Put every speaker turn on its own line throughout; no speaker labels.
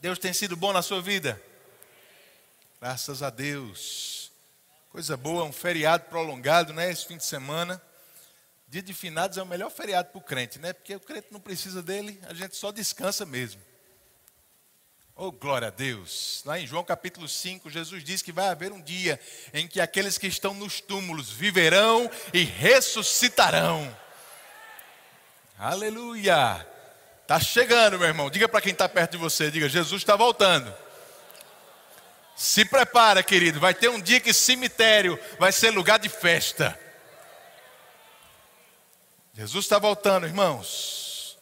Deus tem sido bom na sua vida? Graças a Deus. Coisa boa, um feriado prolongado, né? Esse fim de semana. Dia de finados é o melhor feriado para o crente, né? Porque o crente não precisa dele, a gente só descansa mesmo. Oh, glória a Deus. Lá em João capítulo 5, Jesus diz que vai haver um dia em que aqueles que estão nos túmulos viverão e ressuscitarão. Aleluia. Está chegando, meu irmão. Diga para quem está perto de você, diga, Jesus está voltando. Se prepara, querido. Vai ter um dia que cemitério vai ser lugar de festa. Jesus está voltando, irmãos.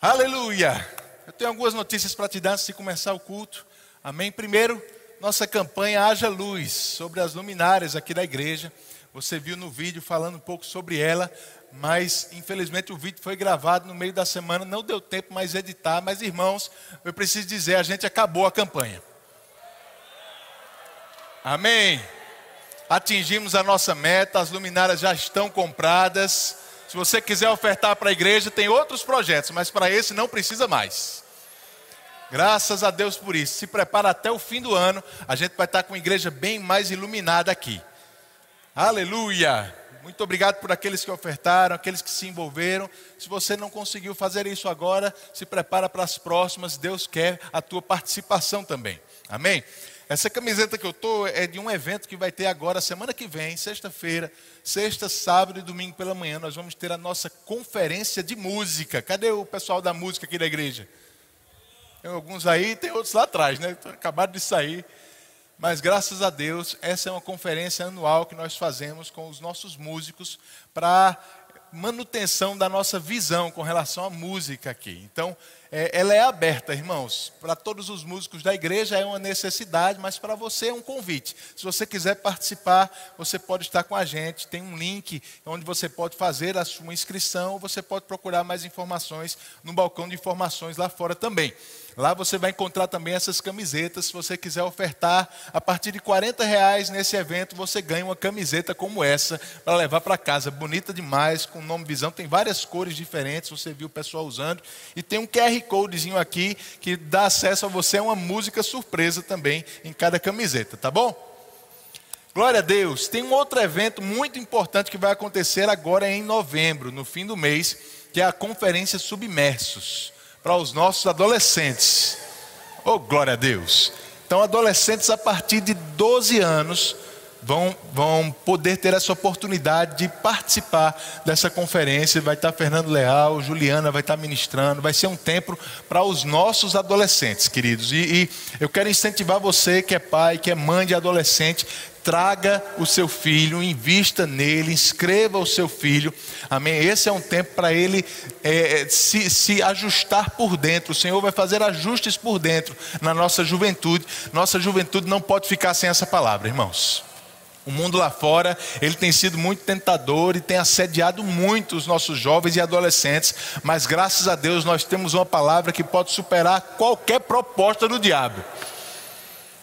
Aleluia. Eu tenho algumas notícias para te dar antes de começar o culto. Amém. Primeiro, nossa campanha Haja Luz sobre as luminárias aqui da igreja. Você viu no vídeo falando um pouco sobre ela mas infelizmente o vídeo foi gravado no meio da semana, não deu tempo mais editar, mas irmãos, eu preciso dizer, a gente acabou a campanha. Amém. Atingimos a nossa meta, as luminárias já estão compradas. Se você quiser ofertar para a igreja, tem outros projetos, mas para esse não precisa mais. Graças a Deus por isso. Se prepara até o fim do ano, a gente vai estar com a igreja bem mais iluminada aqui. Aleluia! Muito obrigado por aqueles que ofertaram, aqueles que se envolveram. Se você não conseguiu fazer isso agora, se prepara para as próximas. Deus quer a tua participação também. Amém? Essa camiseta que eu estou é de um evento que vai ter agora, semana que vem, sexta-feira, sexta, sábado e domingo pela manhã. Nós vamos ter a nossa conferência de música. Cadê o pessoal da música aqui da igreja? Tem alguns aí, tem outros lá atrás, né? Acabaram de sair. Mas graças a Deus, essa é uma conferência anual que nós fazemos com os nossos músicos para manutenção da nossa visão com relação à música aqui. Então, é, ela é aberta, irmãos. Para todos os músicos da igreja é uma necessidade, mas para você é um convite. Se você quiser participar, você pode estar com a gente. Tem um link onde você pode fazer a sua inscrição, você pode procurar mais informações no balcão de informações lá fora também. Lá você vai encontrar também essas camisetas. Se você quiser ofertar, a partir de 40 reais nesse evento, você ganha uma camiseta como essa para levar para casa. Bonita demais, com o nome Visão. Tem várias cores diferentes, você viu o pessoal usando. E tem um QR Codezinho aqui que dá acesso a você a uma música surpresa também em cada camiseta, tá bom? Glória a Deus. Tem um outro evento muito importante que vai acontecer agora em novembro, no fim do mês, que é a Conferência Submersos para os nossos adolescentes. Oh, glória a Deus! Então, adolescentes a partir de 12 anos vão, vão poder ter essa oportunidade de participar dessa conferência. Vai estar Fernando Leal, Juliana vai estar ministrando. Vai ser um tempo para os nossos adolescentes, queridos. E, e eu quero incentivar você que é pai, que é mãe de adolescente, traga o seu filho, invista nele, inscreva o seu filho, amém? Esse é um tempo para ele é, se, se ajustar por dentro. O Senhor vai fazer ajustes por dentro na nossa juventude. Nossa juventude não pode ficar sem essa palavra, irmãos. O mundo lá fora, ele tem sido muito tentador e tem assediado muito os nossos jovens e adolescentes, mas graças a Deus nós temos uma palavra que pode superar qualquer proposta do diabo.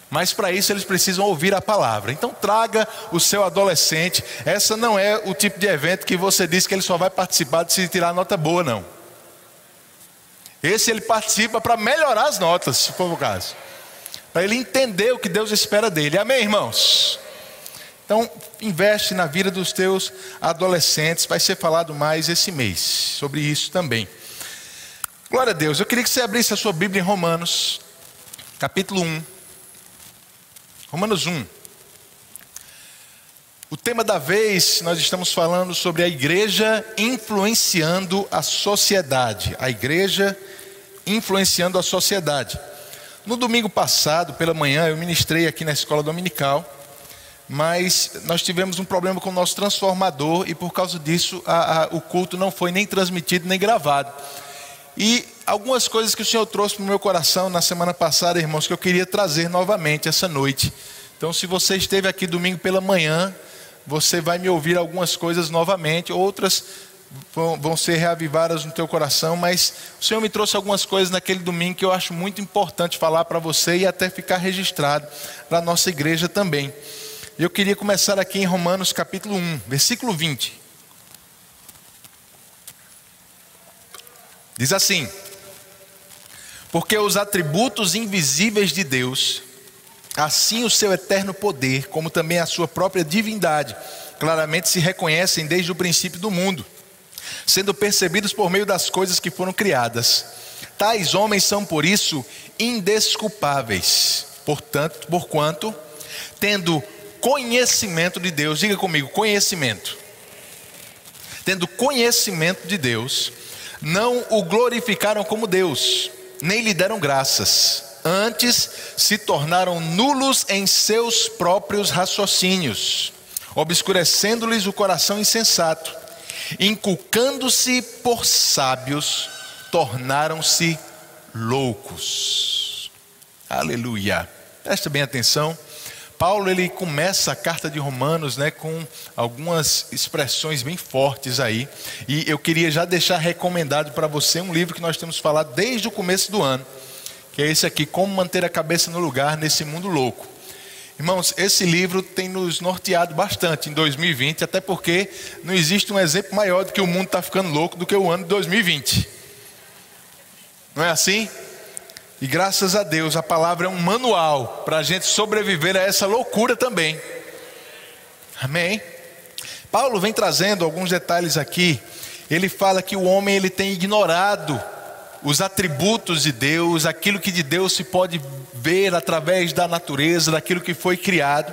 Mas para isso eles precisam ouvir a palavra. Então traga o seu adolescente. Essa não é o tipo de evento que você diz que ele só vai participar de se tirar nota boa, não. Esse ele participa para melhorar as notas, se for o caso. Para ele entender o que Deus espera dele. Amém, irmãos? Então, investe na vida dos teus adolescentes. Vai ser falado mais esse mês sobre isso também. Glória a Deus. Eu queria que você abrisse a sua Bíblia em Romanos, capítulo 1. Romanos 1. O tema da vez, nós estamos falando sobre a igreja influenciando a sociedade. A igreja influenciando a sociedade. No domingo passado, pela manhã, eu ministrei aqui na escola dominical, mas nós tivemos um problema com o nosso transformador e por causa disso a, a, o culto não foi nem transmitido nem gravado. E algumas coisas que o Senhor trouxe para o meu coração na semana passada, irmãos, que eu queria trazer novamente essa noite. Então, se você esteve aqui domingo pela manhã, você vai me ouvir algumas coisas novamente, outras vão, vão ser reavivadas no teu coração, mas o Senhor me trouxe algumas coisas naquele domingo que eu acho muito importante falar para você e até ficar registrado para a nossa igreja também. Eu queria começar aqui em Romanos capítulo 1, versículo 20. Diz assim: Porque os atributos invisíveis de Deus, assim o seu eterno poder, como também a sua própria divindade, claramente se reconhecem desde o princípio do mundo, sendo percebidos por meio das coisas que foram criadas. Tais homens são por isso indesculpáveis, portanto, porquanto, tendo conhecimento de Deus, diga comigo, conhecimento. Tendo conhecimento de Deus, não o glorificaram como Deus, nem lhe deram graças, antes se tornaram nulos em seus próprios raciocínios, obscurecendo-lhes o coração insensato, inculcando-se por sábios, tornaram-se loucos. Aleluia. Presta bem atenção. Paulo ele começa a carta de Romanos, né, com algumas expressões bem fortes aí, e eu queria já deixar recomendado para você um livro que nós temos falado desde o começo do ano, que é esse aqui, Como manter a cabeça no lugar nesse mundo louco. Irmãos, esse livro tem nos norteado bastante em 2020, até porque não existe um exemplo maior do que o mundo está ficando louco do que o ano de 2020. Não é assim? E graças a Deus, a palavra é um manual para a gente sobreviver a essa loucura também. Amém? Paulo vem trazendo alguns detalhes aqui. Ele fala que o homem ele tem ignorado os atributos de Deus, aquilo que de Deus se pode ver através da natureza, daquilo que foi criado.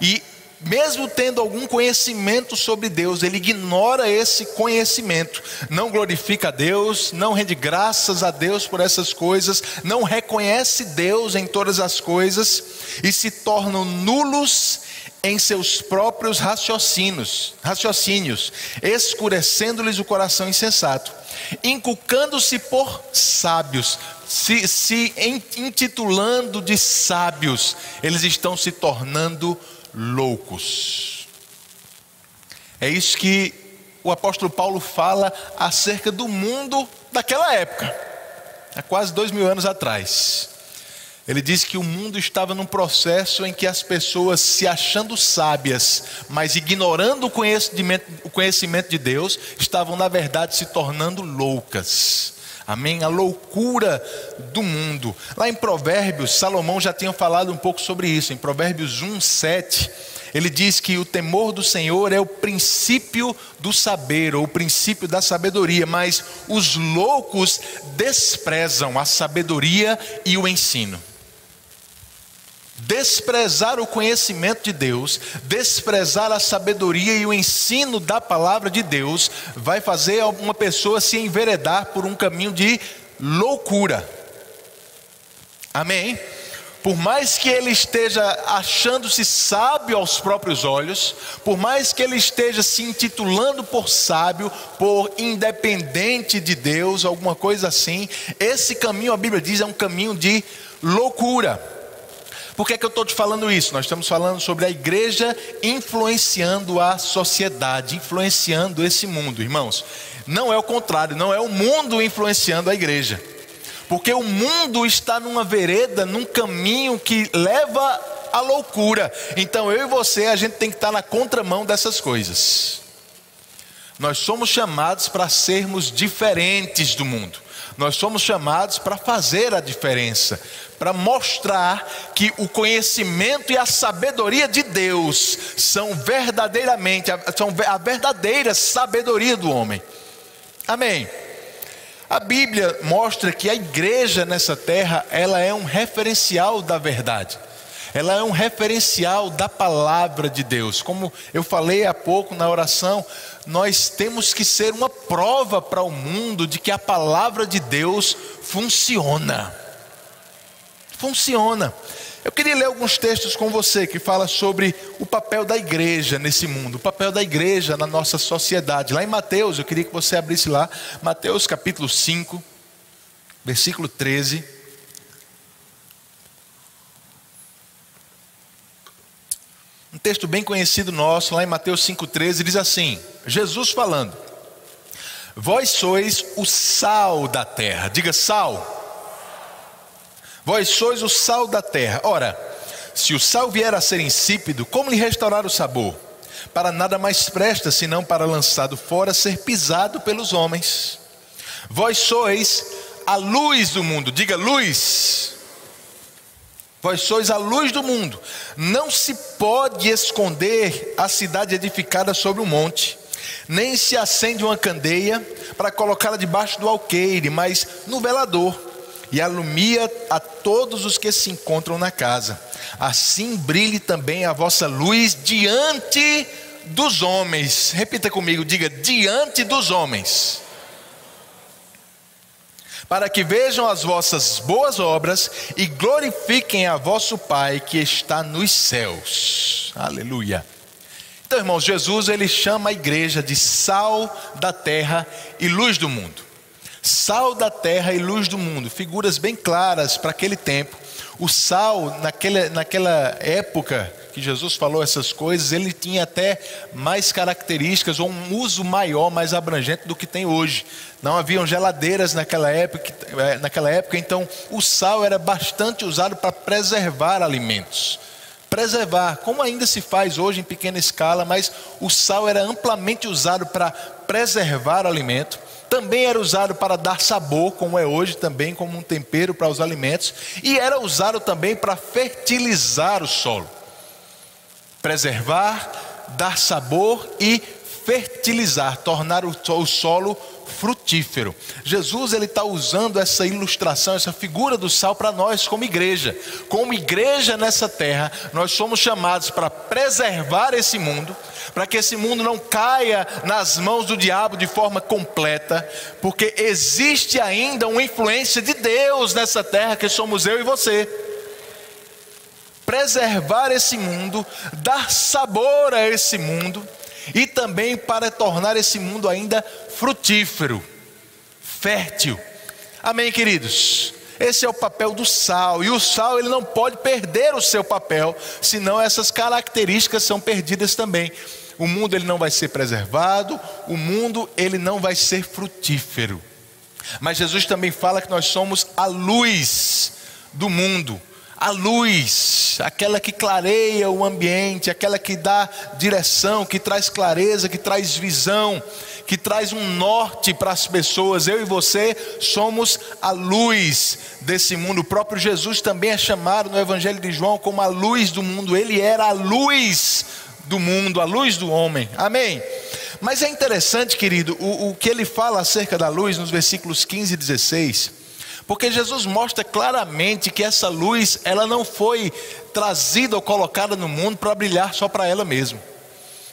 E mesmo tendo algum conhecimento sobre Deus, ele ignora esse conhecimento, não glorifica a Deus, não rende graças a Deus por essas coisas, não reconhece Deus em todas as coisas e se tornam nulos em seus próprios raciocínios, raciocínios, escurecendo-lhes o coração insensato, inculcando-se por sábios, se, se intitulando de sábios, eles estão se tornando loucos. É isso que o apóstolo Paulo fala acerca do mundo daquela época, há quase dois mil anos atrás. Ele diz que o mundo estava num processo em que as pessoas, se achando sábias, mas ignorando o conhecimento, o conhecimento de Deus, estavam, na verdade, se tornando loucas. Amém? A loucura do mundo. Lá em Provérbios, Salomão já tinha falado um pouco sobre isso. Em Provérbios 1, 7, ele diz que o temor do Senhor é o princípio do saber, ou o princípio da sabedoria, mas os loucos desprezam a sabedoria e o ensino. Desprezar o conhecimento de Deus, desprezar a sabedoria e o ensino da palavra de Deus, vai fazer uma pessoa se enveredar por um caminho de loucura. Amém? Por mais que ele esteja achando-se sábio aos próprios olhos, por mais que ele esteja se intitulando por sábio, por independente de Deus, alguma coisa assim, esse caminho, a Bíblia diz, é um caminho de loucura. Por que, é que eu estou te falando isso? Nós estamos falando sobre a igreja influenciando a sociedade, influenciando esse mundo, irmãos. Não é o contrário, não é o mundo influenciando a igreja. Porque o mundo está numa vereda, num caminho que leva à loucura. Então eu e você, a gente tem que estar na contramão dessas coisas. Nós somos chamados para sermos diferentes do mundo. Nós somos chamados para fazer a diferença, para mostrar que o conhecimento e a sabedoria de Deus são verdadeiramente, são a verdadeira sabedoria do homem. Amém. A Bíblia mostra que a igreja nessa terra, ela é um referencial da verdade. Ela é um referencial da palavra de Deus. Como eu falei há pouco na oração, nós temos que ser uma prova para o mundo de que a palavra de Deus funciona funciona. Eu queria ler alguns textos com você que fala sobre o papel da igreja nesse mundo, o papel da igreja na nossa sociedade. Lá em Mateus, eu queria que você abrisse lá, Mateus capítulo 5, versículo 13. Texto bem conhecido nosso, lá em Mateus 5,13, diz assim: Jesus falando, Vós sois o sal da terra, diga sal. Vós sois o sal da terra. Ora, se o sal vier a ser insípido, como lhe restaurar o sabor? Para nada mais presta, senão para lançado fora, ser pisado pelos homens. Vós sois a luz do mundo. Diga luz. Vós sois a luz do mundo. Não se pode esconder a cidade edificada sobre um monte, nem se acende uma candeia para colocá-la debaixo do alqueire, mas no velador, e alumia a todos os que se encontram na casa. Assim brilhe também a vossa luz diante dos homens. Repita comigo, diga: diante dos homens para que vejam as vossas boas obras e glorifiquem a vosso Pai que está nos céus. Aleluia. Então, irmãos, Jesus ele chama a igreja de sal da terra e luz do mundo. Sal da terra e luz do mundo, figuras bem claras para aquele tempo. O sal, naquela, naquela época, que Jesus falou essas coisas, ele tinha até mais características ou um uso maior, mais abrangente do que tem hoje. Não haviam geladeiras naquela época, é, naquela época, então o sal era bastante usado para preservar alimentos. Preservar, como ainda se faz hoje em pequena escala, mas o sal era amplamente usado para preservar alimento também era usado para dar sabor, como é hoje também, como um tempero para os alimentos, e era usado também para fertilizar o solo preservar, dar sabor e fertilizar, tornar o, solo frutífero. Jesus ele está usando essa ilustração, essa figura do sal para nós como igreja. Como igreja nessa terra, nós somos chamados para preservar esse mundo, para que esse mundo não caia nas mãos do diabo de forma completa, porque existe ainda uma influência de Deus nessa terra que somos eu e você preservar esse mundo, dar sabor a esse mundo e também para tornar esse mundo ainda frutífero, fértil. Amém, queridos? Esse é o papel do sal, e o sal ele não pode perder o seu papel, senão essas características são perdidas também. O mundo ele não vai ser preservado, o mundo ele não vai ser frutífero. Mas Jesus também fala que nós somos a luz do mundo a luz, aquela que clareia o ambiente, aquela que dá direção, que traz clareza, que traz visão, que traz um norte para as pessoas. Eu e você somos a luz desse mundo. O próprio Jesus também é chamado no Evangelho de João como a luz do mundo. Ele era a luz do mundo, a luz do homem. Amém. Mas é interessante, querido, o, o que ele fala acerca da luz nos versículos 15 e 16 porque Jesus mostra claramente que essa luz, ela não foi trazida ou colocada no mundo para brilhar só para ela mesma.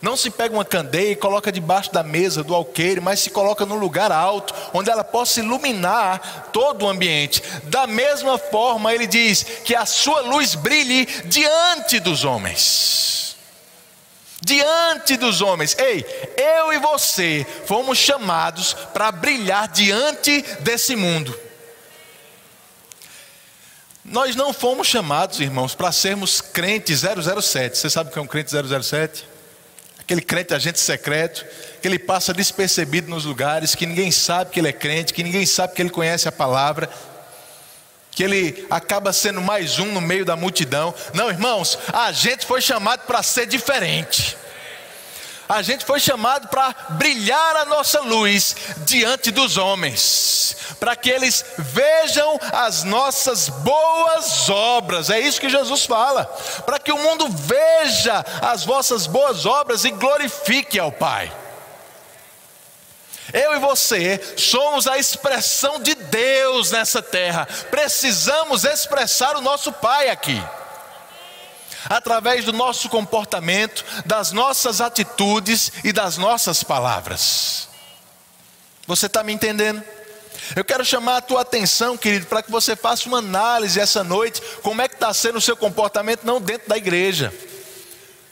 Não se pega uma candeia e coloca debaixo da mesa do alqueire, mas se coloca num lugar alto, onde ela possa iluminar todo o ambiente. Da mesma forma, ele diz que a sua luz brilhe diante dos homens. Diante dos homens. Ei, eu e você fomos chamados para brilhar diante desse mundo. Nós não fomos chamados, irmãos, para sermos crentes 007. Você sabe o que é um crente 007? Aquele crente agente secreto, que ele passa despercebido nos lugares, que ninguém sabe que ele é crente, que ninguém sabe que ele conhece a palavra, que ele acaba sendo mais um no meio da multidão. Não, irmãos, a gente foi chamado para ser diferente. A gente foi chamado para brilhar a nossa luz diante dos homens, para que eles vejam as nossas boas obras. É isso que Jesus fala, para que o mundo veja as vossas boas obras e glorifique ao Pai. Eu e você somos a expressão de Deus nessa terra. Precisamos expressar o nosso Pai aqui através do nosso comportamento, das nossas atitudes e das nossas palavras. Você está me entendendo? Eu quero chamar a tua atenção, querido, para que você faça uma análise essa noite, como é que está sendo o seu comportamento, não dentro da igreja.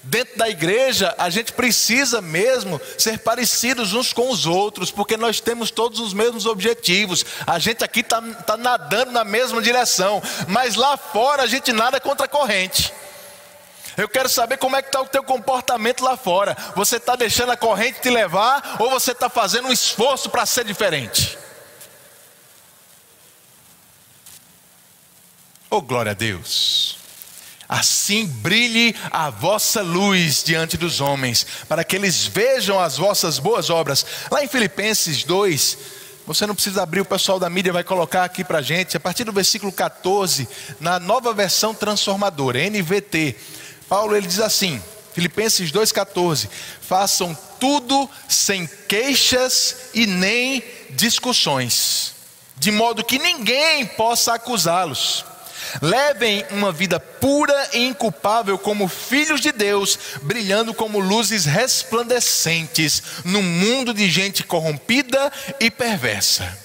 Dentro da igreja, a gente precisa mesmo ser parecidos uns com os outros, porque nós temos todos os mesmos objetivos. A gente aqui está tá nadando na mesma direção, mas lá fora a gente nada contra a corrente. Eu quero saber como é que está o teu comportamento lá fora. Você está deixando a corrente te levar ou você está fazendo um esforço para ser diferente? Oh glória a Deus! Assim brilhe a vossa luz diante dos homens, para que eles vejam as vossas boas obras. Lá em Filipenses 2, Você não precisa abrir, o pessoal da mídia vai colocar aqui para gente. A partir do versículo 14, na nova versão transformadora, NVT, Paulo ele diz assim, Filipenses 2,14: Façam tudo sem queixas e nem discussões, de modo que ninguém possa acusá-los. Levem uma vida pura e inculpável como filhos de Deus, brilhando como luzes resplandecentes no mundo de gente corrompida e perversa.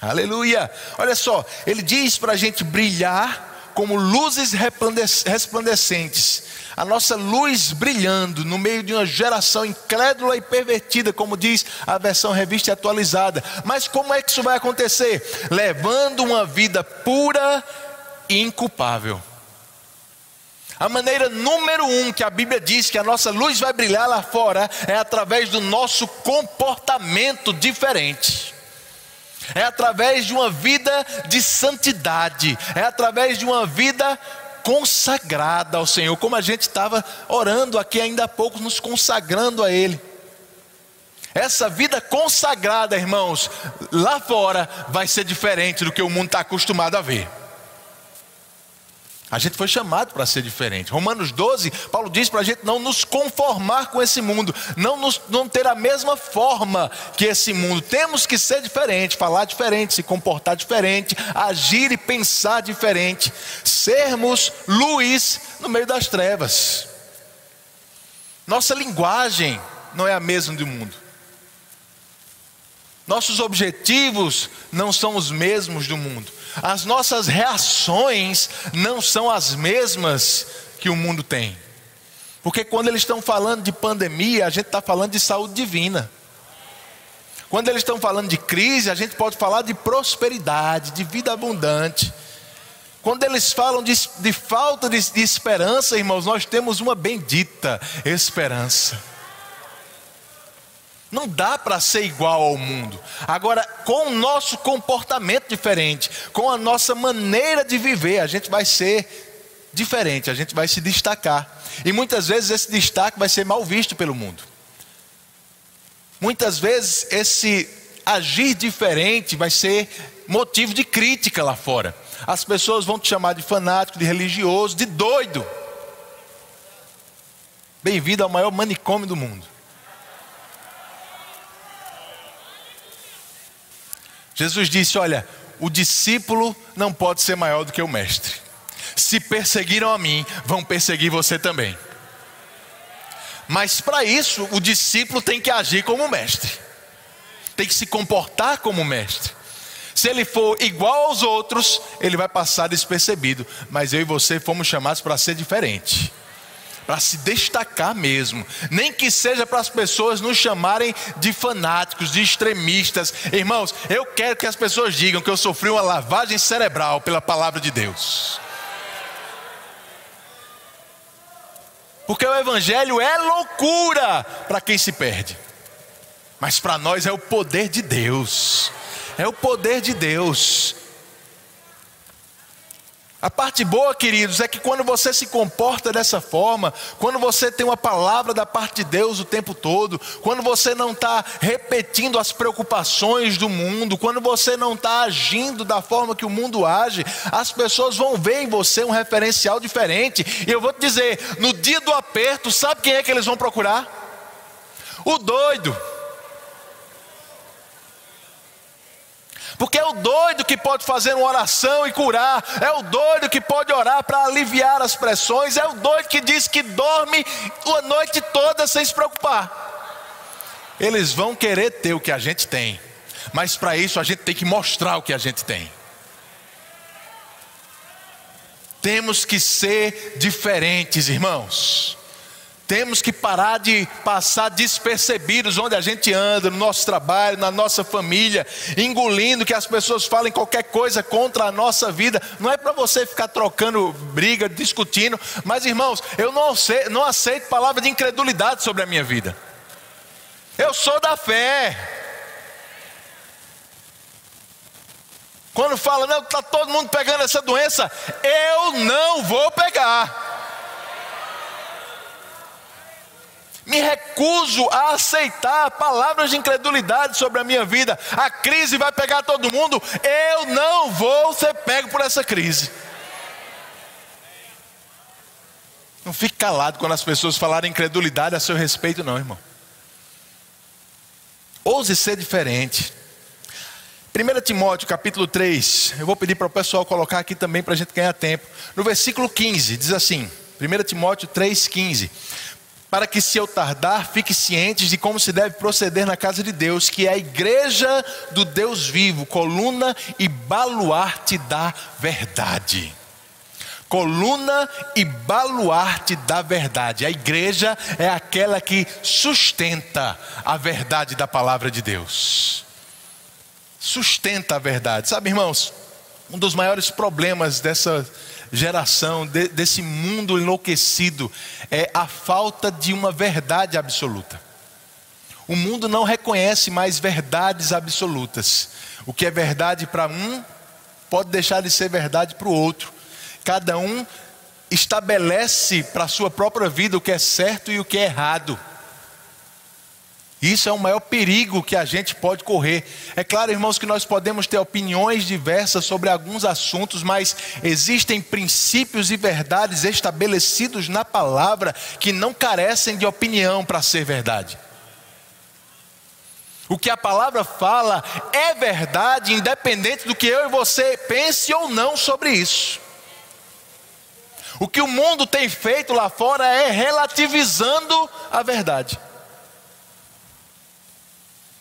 Aleluia! Olha só, ele diz para a gente brilhar como luzes resplandecentes a nossa luz brilhando no meio de uma geração incrédula e pervertida, como diz a versão revista e atualizada. Mas como é que isso vai acontecer? Levando uma vida pura e inculpável. A maneira número um que a Bíblia diz que a nossa luz vai brilhar lá fora é através do nosso comportamento diferente. É através de uma vida de santidade, é através de uma vida consagrada ao Senhor, como a gente estava orando aqui ainda há pouco, nos consagrando a Ele. Essa vida consagrada, irmãos, lá fora vai ser diferente do que o mundo está acostumado a ver. A gente foi chamado para ser diferente. Romanos 12, Paulo diz para a gente não nos conformar com esse mundo, não, nos, não ter a mesma forma que esse mundo. Temos que ser diferente, falar diferente, se comportar diferente, agir e pensar diferente, sermos luz no meio das trevas. Nossa linguagem não é a mesma do mundo. Nossos objetivos não são os mesmos do mundo as nossas reações não são as mesmas que o mundo tem. Porque quando eles estão falando de pandemia, a gente está falando de saúde divina. Quando eles estão falando de crise, a gente pode falar de prosperidade, de vida abundante. Quando eles falam de, de falta de, de esperança, irmãos, nós temos uma bendita esperança. Não dá para ser igual ao mundo. Agora, com o nosso comportamento diferente, com a nossa maneira de viver, a gente vai ser diferente, a gente vai se destacar. E muitas vezes esse destaque vai ser mal visto pelo mundo. Muitas vezes esse agir diferente vai ser motivo de crítica lá fora. As pessoas vão te chamar de fanático, de religioso, de doido. Bem-vindo ao maior manicômio do mundo. Jesus disse: Olha, o discípulo não pode ser maior do que o mestre. Se perseguiram a mim, vão perseguir você também. Mas para isso, o discípulo tem que agir como mestre, tem que se comportar como mestre. Se ele for igual aos outros, ele vai passar despercebido. Mas eu e você fomos chamados para ser diferente para se destacar mesmo, nem que seja para as pessoas nos chamarem de fanáticos, de extremistas. Irmãos, eu quero que as pessoas digam que eu sofri uma lavagem cerebral pela palavra de Deus. Porque o Evangelho é loucura para quem se perde, mas para nós é o poder de Deus, é o poder de Deus. A parte boa, queridos, é que quando você se comporta dessa forma, quando você tem uma palavra da parte de Deus o tempo todo, quando você não está repetindo as preocupações do mundo, quando você não está agindo da forma que o mundo age, as pessoas vão ver em você um referencial diferente. E eu vou te dizer: no dia do aperto, sabe quem é que eles vão procurar? O doido. Porque é o doido que pode fazer uma oração e curar, é o doido que pode orar para aliviar as pressões, é o doido que diz que dorme a noite toda sem se preocupar. Eles vão querer ter o que a gente tem, mas para isso a gente tem que mostrar o que a gente tem. Temos que ser diferentes, irmãos. Temos que parar de passar despercebidos onde a gente anda, no nosso trabalho, na nossa família, engolindo que as pessoas falem qualquer coisa contra a nossa vida. Não é para você ficar trocando briga, discutindo, mas irmãos, eu não aceito, não aceito palavra de incredulidade sobre a minha vida. Eu sou da fé. Quando fala, não, está todo mundo pegando essa doença, eu não vou pegar. Me recuso a aceitar palavras de incredulidade sobre a minha vida. A crise vai pegar todo mundo, eu não vou ser pego por essa crise. Não fique calado quando as pessoas falarem incredulidade a seu respeito, não, irmão. Ouse ser diferente. 1 Timóteo capítulo 3, eu vou pedir para o pessoal colocar aqui também para a gente ganhar tempo. No versículo 15, diz assim: 1 Timóteo 3,15: Para que se eu tardar, fique cientes de como se deve proceder na casa de Deus, que é a igreja do Deus vivo, coluna e baluarte da verdade coluna e baluarte da verdade. A igreja é aquela que sustenta a verdade da palavra de Deus. Sustenta a verdade. Sabe, irmãos, um dos maiores problemas dessa geração, de, desse mundo enlouquecido, é a falta de uma verdade absoluta. O mundo não reconhece mais verdades absolutas. O que é verdade para um pode deixar de ser verdade para o outro. Cada um estabelece para a sua própria vida o que é certo e o que é errado. Isso é o maior perigo que a gente pode correr. É claro, irmãos, que nós podemos ter opiniões diversas sobre alguns assuntos, mas existem princípios e verdades estabelecidos na palavra que não carecem de opinião para ser verdade. O que a palavra fala é verdade, independente do que eu e você pense ou não sobre isso. O que o mundo tem feito lá fora é relativizando a verdade.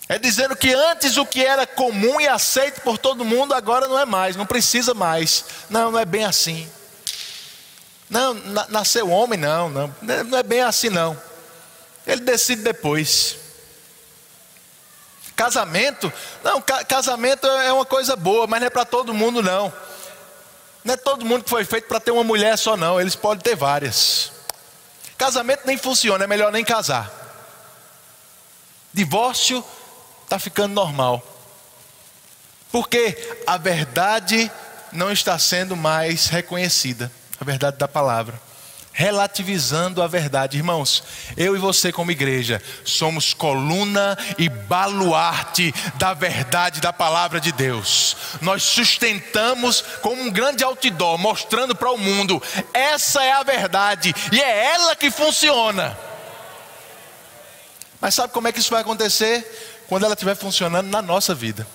É dizendo que antes o que era comum e aceito por todo mundo, agora não é mais, não precisa mais. Não, não é bem assim. Não, nasceu homem, não, não, não é bem assim não. Ele decide depois. Casamento, não, casamento é uma coisa boa, mas não é para todo mundo não. Não é todo mundo que foi feito para ter uma mulher só, não. Eles podem ter várias. Casamento nem funciona, é melhor nem casar. Divórcio está ficando normal. Porque a verdade não está sendo mais reconhecida a verdade da palavra relativizando a verdade. Irmãos, eu e você, como igreja, somos coluna e baluarte da verdade da palavra de Deus. Nós sustentamos como um grande outdoor, mostrando para o mundo: essa é a verdade e é ela que funciona. Mas sabe como é que isso vai acontecer? Quando ela estiver funcionando na nossa vida.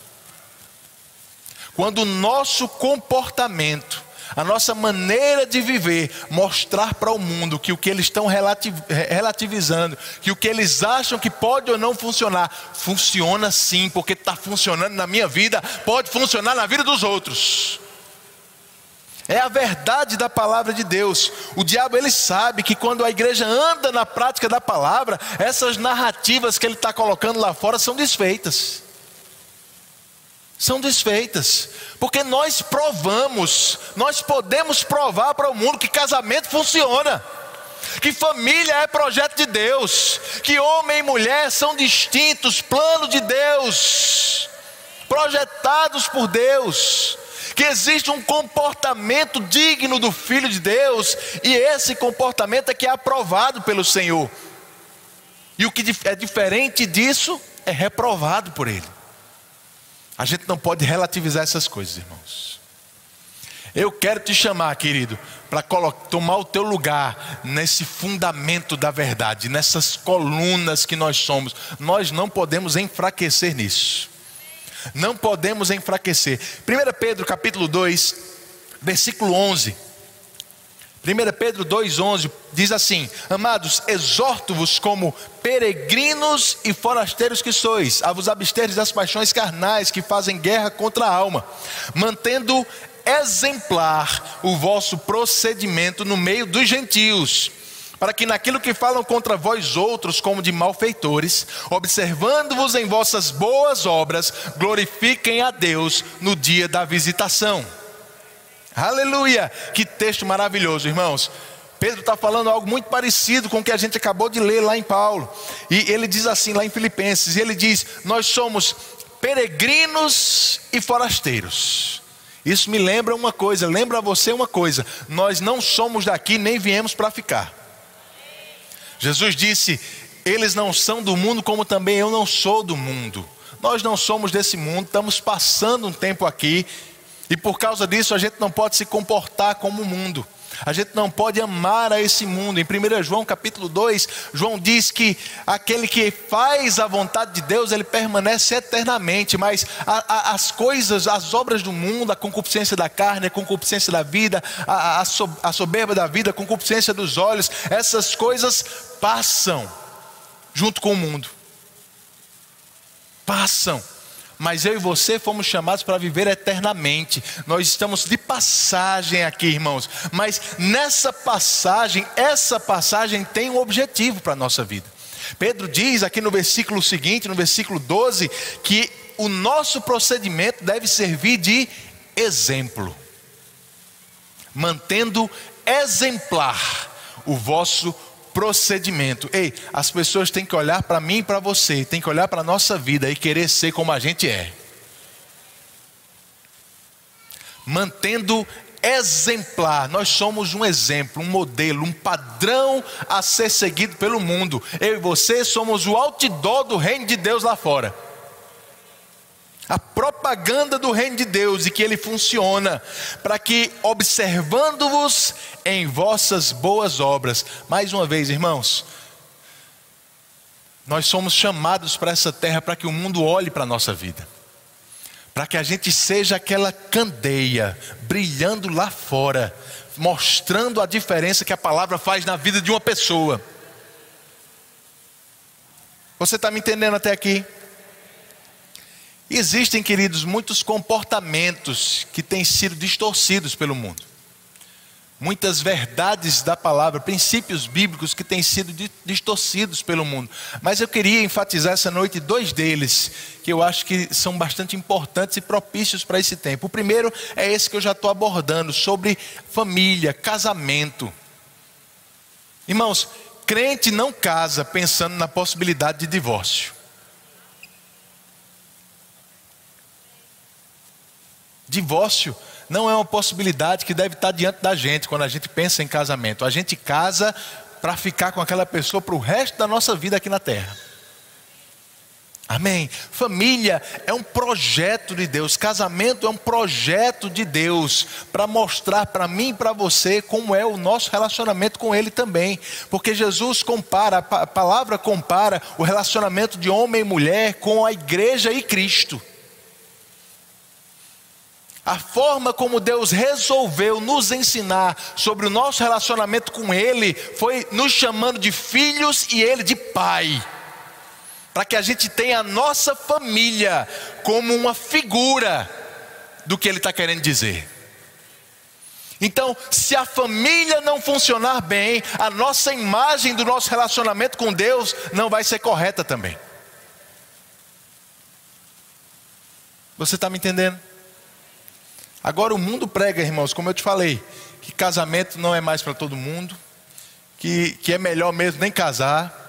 Quando o nosso comportamento a nossa maneira de viver, mostrar para o mundo que o que eles estão relativizando, que o que eles acham que pode ou não funcionar, funciona sim, porque está funcionando na minha vida, pode funcionar na vida dos outros. É a verdade da palavra de Deus. O diabo ele sabe que quando a igreja anda na prática da palavra, essas narrativas que ele está colocando lá fora são desfeitas. São desfeitas, porque nós provamos, nós podemos provar para o mundo que casamento funciona, que família é projeto de Deus, que homem e mulher são distintos, plano de Deus, projetados por Deus, que existe um comportamento digno do Filho de Deus, e esse comportamento é que é aprovado pelo Senhor, e o que é diferente disso é reprovado por Ele. A gente não pode relativizar essas coisas, irmãos. Eu quero te chamar, querido, para tomar o teu lugar nesse fundamento da verdade, nessas colunas que nós somos. Nós não podemos enfraquecer nisso. Não podemos enfraquecer. 1 Pedro capítulo 2, versículo 11. 1 Pedro 2,11 diz assim: Amados, exorto-vos como peregrinos e forasteiros que sois, a vos absteres das paixões carnais que fazem guerra contra a alma, mantendo exemplar o vosso procedimento no meio dos gentios, para que naquilo que falam contra vós outros, como de malfeitores, observando-vos em vossas boas obras, glorifiquem a Deus no dia da visitação. Aleluia! Que texto maravilhoso, irmãos. Pedro está falando algo muito parecido com o que a gente acabou de ler lá em Paulo. E ele diz assim lá em Filipenses: ele diz, Nós somos peregrinos e forasteiros. Isso me lembra uma coisa, lembra a você uma coisa: nós não somos daqui nem viemos para ficar. Jesus disse: eles não são do mundo, como também eu não sou do mundo. Nós não somos desse mundo, estamos passando um tempo aqui, e por causa disso a gente não pode se comportar como o mundo. A gente não pode amar a esse mundo. Em 1 João capítulo 2, João diz que aquele que faz a vontade de Deus, ele permanece eternamente, mas a, a, as coisas, as obras do mundo, a concupiscência da carne, a concupiscência da vida, a, a soberba da vida, a concupiscência dos olhos, essas coisas passam junto com o mundo. Passam mas eu e você fomos chamados para viver eternamente. Nós estamos de passagem aqui, irmãos, mas nessa passagem, essa passagem tem um objetivo para a nossa vida. Pedro diz aqui no versículo seguinte, no versículo 12, que o nosso procedimento deve servir de exemplo, mantendo exemplar o vosso procedimento. Ei, as pessoas têm que olhar para mim e para você, têm que olhar para a nossa vida e querer ser como a gente é. Mantendo exemplar, nós somos um exemplo, um modelo, um padrão a ser seguido pelo mundo. Eu e você somos o outdoor do reino de Deus lá fora a propaganda do reino de Deus e que ele funciona, para que, observando-vos em vossas boas obras, mais uma vez, irmãos, nós somos chamados para essa terra para que o mundo olhe para a nossa vida, para que a gente seja aquela candeia brilhando lá fora, mostrando a diferença que a palavra faz na vida de uma pessoa. Você está me entendendo até aqui? Existem, queridos, muitos comportamentos que têm sido distorcidos pelo mundo. Muitas verdades da palavra, princípios bíblicos que têm sido distorcidos pelo mundo. Mas eu queria enfatizar essa noite dois deles, que eu acho que são bastante importantes e propícios para esse tempo. O primeiro é esse que eu já estou abordando, sobre família, casamento. Irmãos, crente não casa pensando na possibilidade de divórcio. Divórcio não é uma possibilidade que deve estar diante da gente quando a gente pensa em casamento. A gente casa para ficar com aquela pessoa para o resto da nossa vida aqui na terra. Amém. Família é um projeto de Deus, casamento é um projeto de Deus para mostrar para mim e para você como é o nosso relacionamento com Ele também. Porque Jesus compara, a palavra compara o relacionamento de homem e mulher com a igreja e Cristo. A forma como Deus resolveu nos ensinar sobre o nosso relacionamento com Ele foi nos chamando de filhos e Ele de pai. Para que a gente tenha a nossa família como uma figura do que Ele está querendo dizer. Então, se a família não funcionar bem, a nossa imagem do nosso relacionamento com Deus não vai ser correta também. Você está me entendendo? Agora o mundo prega, irmãos, como eu te falei, que casamento não é mais para todo mundo, que, que é melhor mesmo nem casar,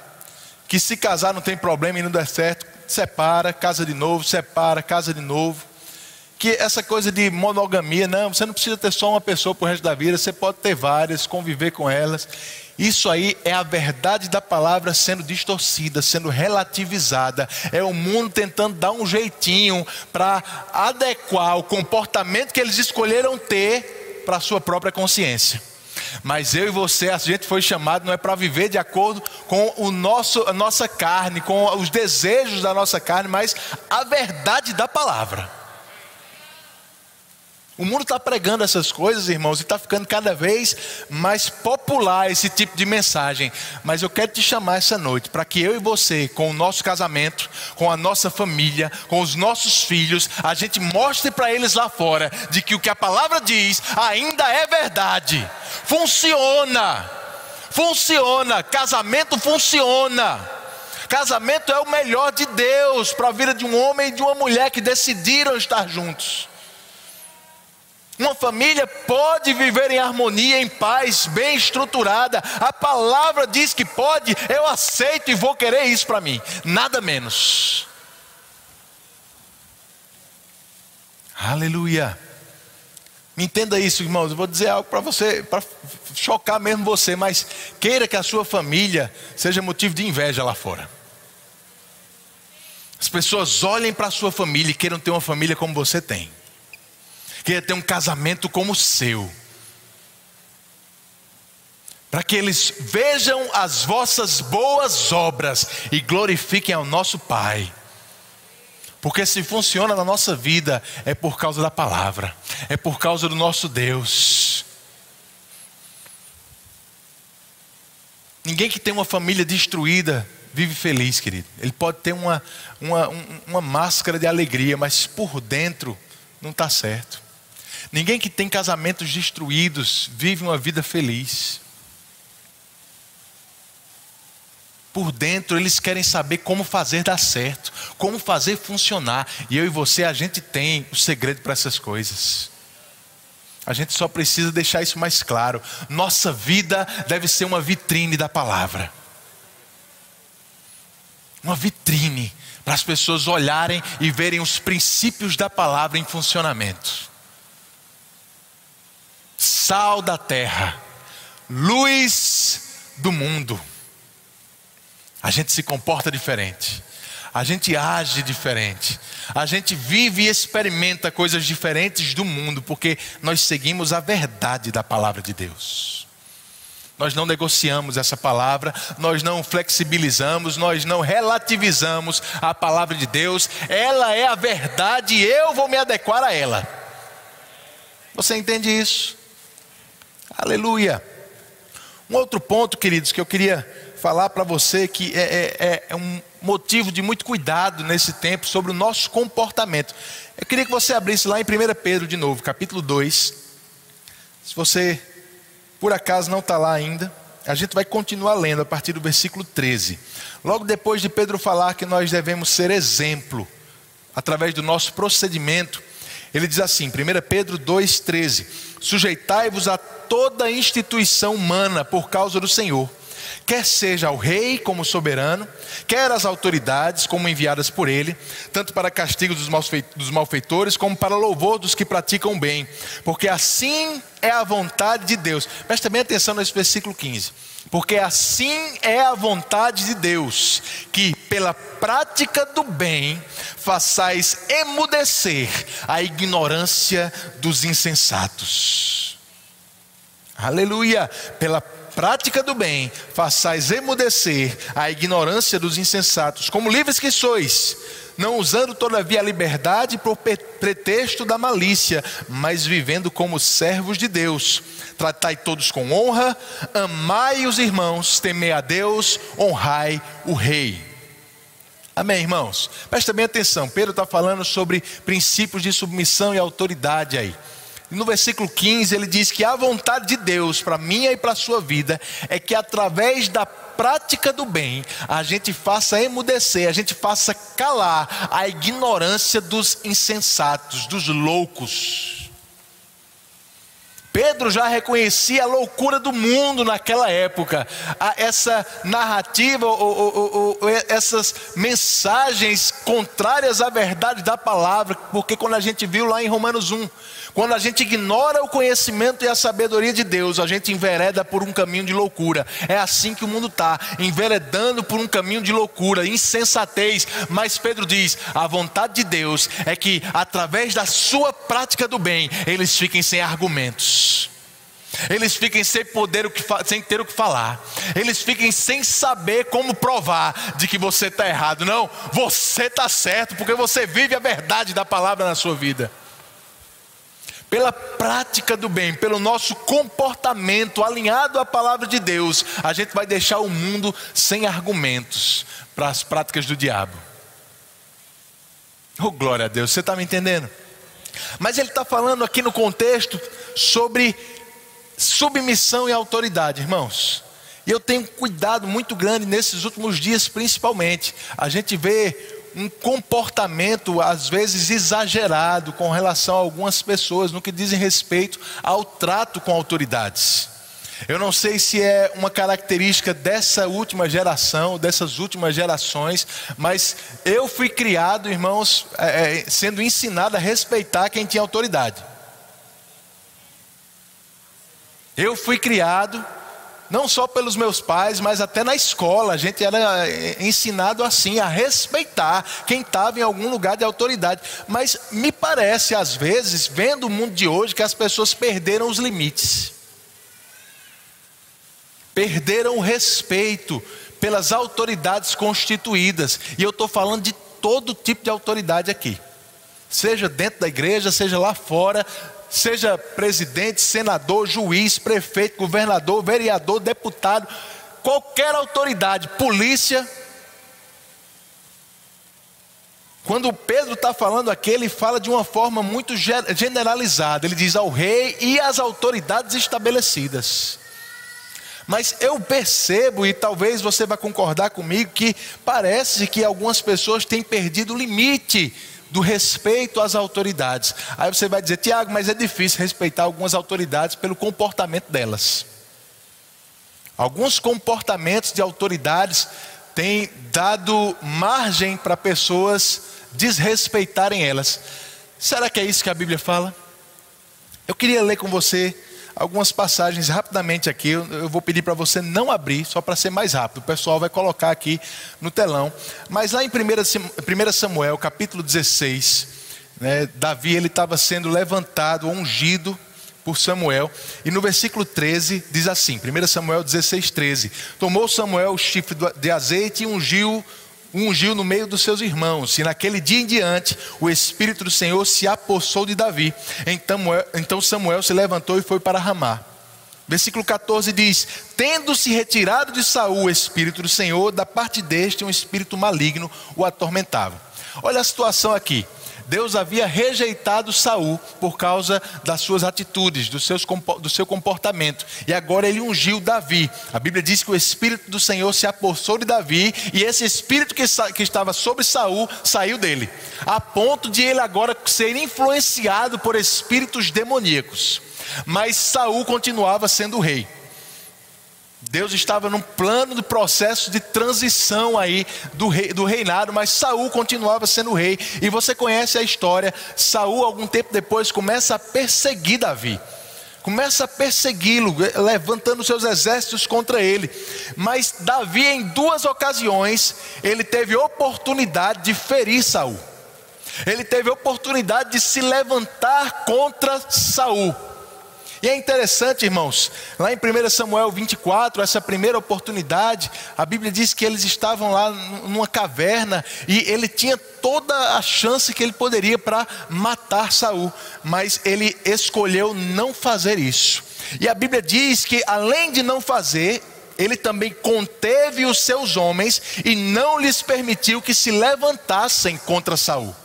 que se casar não tem problema e não der certo, separa, casa de novo, separa, casa de novo. Que essa coisa de monogamia, não, você não precisa ter só uma pessoa para o resto da vida, você pode ter várias, conviver com elas. Isso aí é a verdade da palavra sendo distorcida, sendo relativizada. É o mundo tentando dar um jeitinho para adequar o comportamento que eles escolheram ter para a sua própria consciência. Mas eu e você, a gente foi chamado não é para viver de acordo com o nosso, a nossa carne, com os desejos da nossa carne, mas a verdade da palavra. O mundo está pregando essas coisas, irmãos, e está ficando cada vez mais popular esse tipo de mensagem. Mas eu quero te chamar essa noite para que eu e você, com o nosso casamento, com a nossa família, com os nossos filhos, a gente mostre para eles lá fora de que o que a palavra diz ainda é verdade. Funciona. Funciona. Casamento funciona. Casamento é o melhor de Deus para a vida de um homem e de uma mulher que decidiram estar juntos. Uma família pode viver em harmonia, em paz, bem estruturada. A palavra diz que pode, eu aceito e vou querer isso para mim, nada menos. Aleluia. Entenda isso, irmãos. Eu vou dizer algo para você, para chocar mesmo você, mas queira que a sua família seja motivo de inveja lá fora. As pessoas olhem para a sua família e queiram ter uma família como você tem. Queiram ter um casamento como o seu. Para que eles vejam as vossas boas obras e glorifiquem ao nosso Pai. Porque se funciona na nossa vida é por causa da palavra, é por causa do nosso Deus. Ninguém que tem uma família destruída vive feliz, querido. Ele pode ter uma, uma, uma máscara de alegria, mas por dentro não está certo. Ninguém que tem casamentos destruídos vive uma vida feliz. Por dentro eles querem saber como fazer dar certo, como fazer funcionar. E eu e você, a gente tem o segredo para essas coisas. A gente só precisa deixar isso mais claro. Nossa vida deve ser uma vitrine da palavra. Uma vitrine para as pessoas olharem e verem os princípios da palavra em funcionamento. Sal da terra, luz do mundo. A gente se comporta diferente, a gente age diferente, a gente vive e experimenta coisas diferentes do mundo, porque nós seguimos a verdade da palavra de Deus. Nós não negociamos essa palavra, nós não flexibilizamos, nós não relativizamos a palavra de Deus, ela é a verdade e eu vou me adequar a ela. Você entende isso? Aleluia. Um outro ponto, queridos, que eu queria falar para você que é, é, é, é, um motivo de muito cuidado nesse tempo sobre o nosso comportamento. Eu queria que você abrisse lá em 1 Pedro de novo, capítulo 2. Se você por acaso não está lá ainda, a gente vai continuar lendo a partir do versículo 13. Logo depois de Pedro falar que nós devemos ser exemplo através do nosso procedimento, ele diz assim, 1 Pedro 2,13: Sujeitai-vos a toda instituição humana por causa do Senhor quer seja o rei como soberano, quer as autoridades como enviadas por ele, tanto para castigo dos malfeitores, como para louvor dos que praticam bem, porque assim é a vontade de Deus. Preste bem atenção nesse versículo 15. Porque assim é a vontade de Deus, que pela prática do bem façais emudecer a ignorância dos insensatos. Aleluia! Pela prática do bem, façais emudecer a ignorância dos insensatos, como livres que sois, não usando todavia a liberdade por pretexto da malícia, mas vivendo como servos de Deus. Tratai todos com honra, amai os irmãos, temei a Deus, honrai o rei. Amém, irmãos? Presta bem atenção, Pedro está falando sobre princípios de submissão e autoridade aí no versículo 15 ele diz que a vontade de Deus para minha e para a sua vida é que através da prática do bem a gente faça emudecer, a gente faça calar a ignorância dos insensatos, dos loucos. Pedro já reconhecia a loucura do mundo naquela época, essa narrativa, ou, ou, ou, essas mensagens contrárias à verdade da palavra, porque quando a gente viu lá em Romanos 1, quando a gente ignora o conhecimento e a sabedoria de Deus, a gente envereda por um caminho de loucura. É assim que o mundo está, enveredando por um caminho de loucura, insensatez. Mas Pedro diz: a vontade de Deus é que, através da sua prática do bem, eles fiquem sem argumentos. Eles fiquem sem poder, sem ter o que falar. Eles fiquem sem saber como provar de que você está errado. Não, você está certo, porque você vive a verdade da palavra na sua vida pela prática do bem, pelo nosso comportamento alinhado à palavra de Deus, a gente vai deixar o mundo sem argumentos para as práticas do diabo. Oh, glória a Deus, você está me entendendo? Mas ele está falando aqui no contexto sobre submissão e autoridade, irmãos. E eu tenho cuidado muito grande nesses últimos dias, principalmente. A gente vê um comportamento às vezes exagerado com relação a algumas pessoas no que dizem respeito ao trato com autoridades. Eu não sei se é uma característica dessa última geração, dessas últimas gerações, mas eu fui criado, irmãos, é, é sendo ensinado a respeitar quem tinha autoridade. Eu fui criado não só pelos meus pais, mas até na escola. A gente era ensinado assim, a respeitar quem estava em algum lugar de autoridade. Mas me parece, às vezes, vendo o mundo de hoje, que as pessoas perderam os limites. Perderam o respeito pelas autoridades constituídas. E eu estou falando de todo tipo de autoridade aqui. Seja dentro da igreja, seja lá fora, seja presidente, senador, juiz, prefeito, governador, vereador, deputado, qualquer autoridade, polícia. Quando Pedro está falando aqui, ele fala de uma forma muito generalizada. Ele diz ao rei e às autoridades estabelecidas. Mas eu percebo, e talvez você vá concordar comigo, que parece que algumas pessoas têm perdido o limite do respeito às autoridades. Aí você vai dizer, Tiago, mas é difícil respeitar algumas autoridades pelo comportamento delas. Alguns comportamentos de autoridades têm dado margem para pessoas desrespeitarem elas. Será que é isso que a Bíblia fala? Eu queria ler com você algumas passagens rapidamente aqui. Eu vou pedir para você não abrir, só para ser mais rápido. O pessoal vai colocar aqui no telão. Mas lá em 1 Samuel, capítulo 16, né, Davi ele estava sendo levantado, ungido por Samuel. E no versículo 13 diz assim: 1 Samuel 16, 13: Tomou Samuel o chifre de azeite e ungiu ungiu no meio dos seus irmãos, e naquele dia em diante o Espírito do Senhor se apossou de Davi. Então, então Samuel se levantou e foi para Ramá. Versículo 14 diz: Tendo-se retirado de Saul o Espírito do Senhor, da parte deste um espírito maligno o atormentava. Olha a situação aqui. Deus havia rejeitado Saul por causa das suas atitudes, do, seus, do seu comportamento. E agora ele ungiu Davi. A Bíblia diz que o Espírito do Senhor se apossou de Davi, e esse Espírito que, que estava sobre Saul saiu dele, a ponto de ele agora ser influenciado por espíritos demoníacos. Mas Saul continuava sendo rei. Deus estava num plano de processo de transição aí do, rei, do reinado, mas Saul continuava sendo rei. E você conhece a história. Saul, algum tempo depois, começa a perseguir Davi. Começa a persegui-lo, levantando seus exércitos contra ele. Mas Davi, em duas ocasiões, ele teve oportunidade de ferir Saul. Ele teve oportunidade de se levantar contra Saul. E é interessante, irmãos, lá em 1 Samuel 24, essa primeira oportunidade, a Bíblia diz que eles estavam lá numa caverna e ele tinha toda a chance que ele poderia para matar Saul, mas ele escolheu não fazer isso. E a Bíblia diz que além de não fazer, ele também conteve os seus homens e não lhes permitiu que se levantassem contra Saul.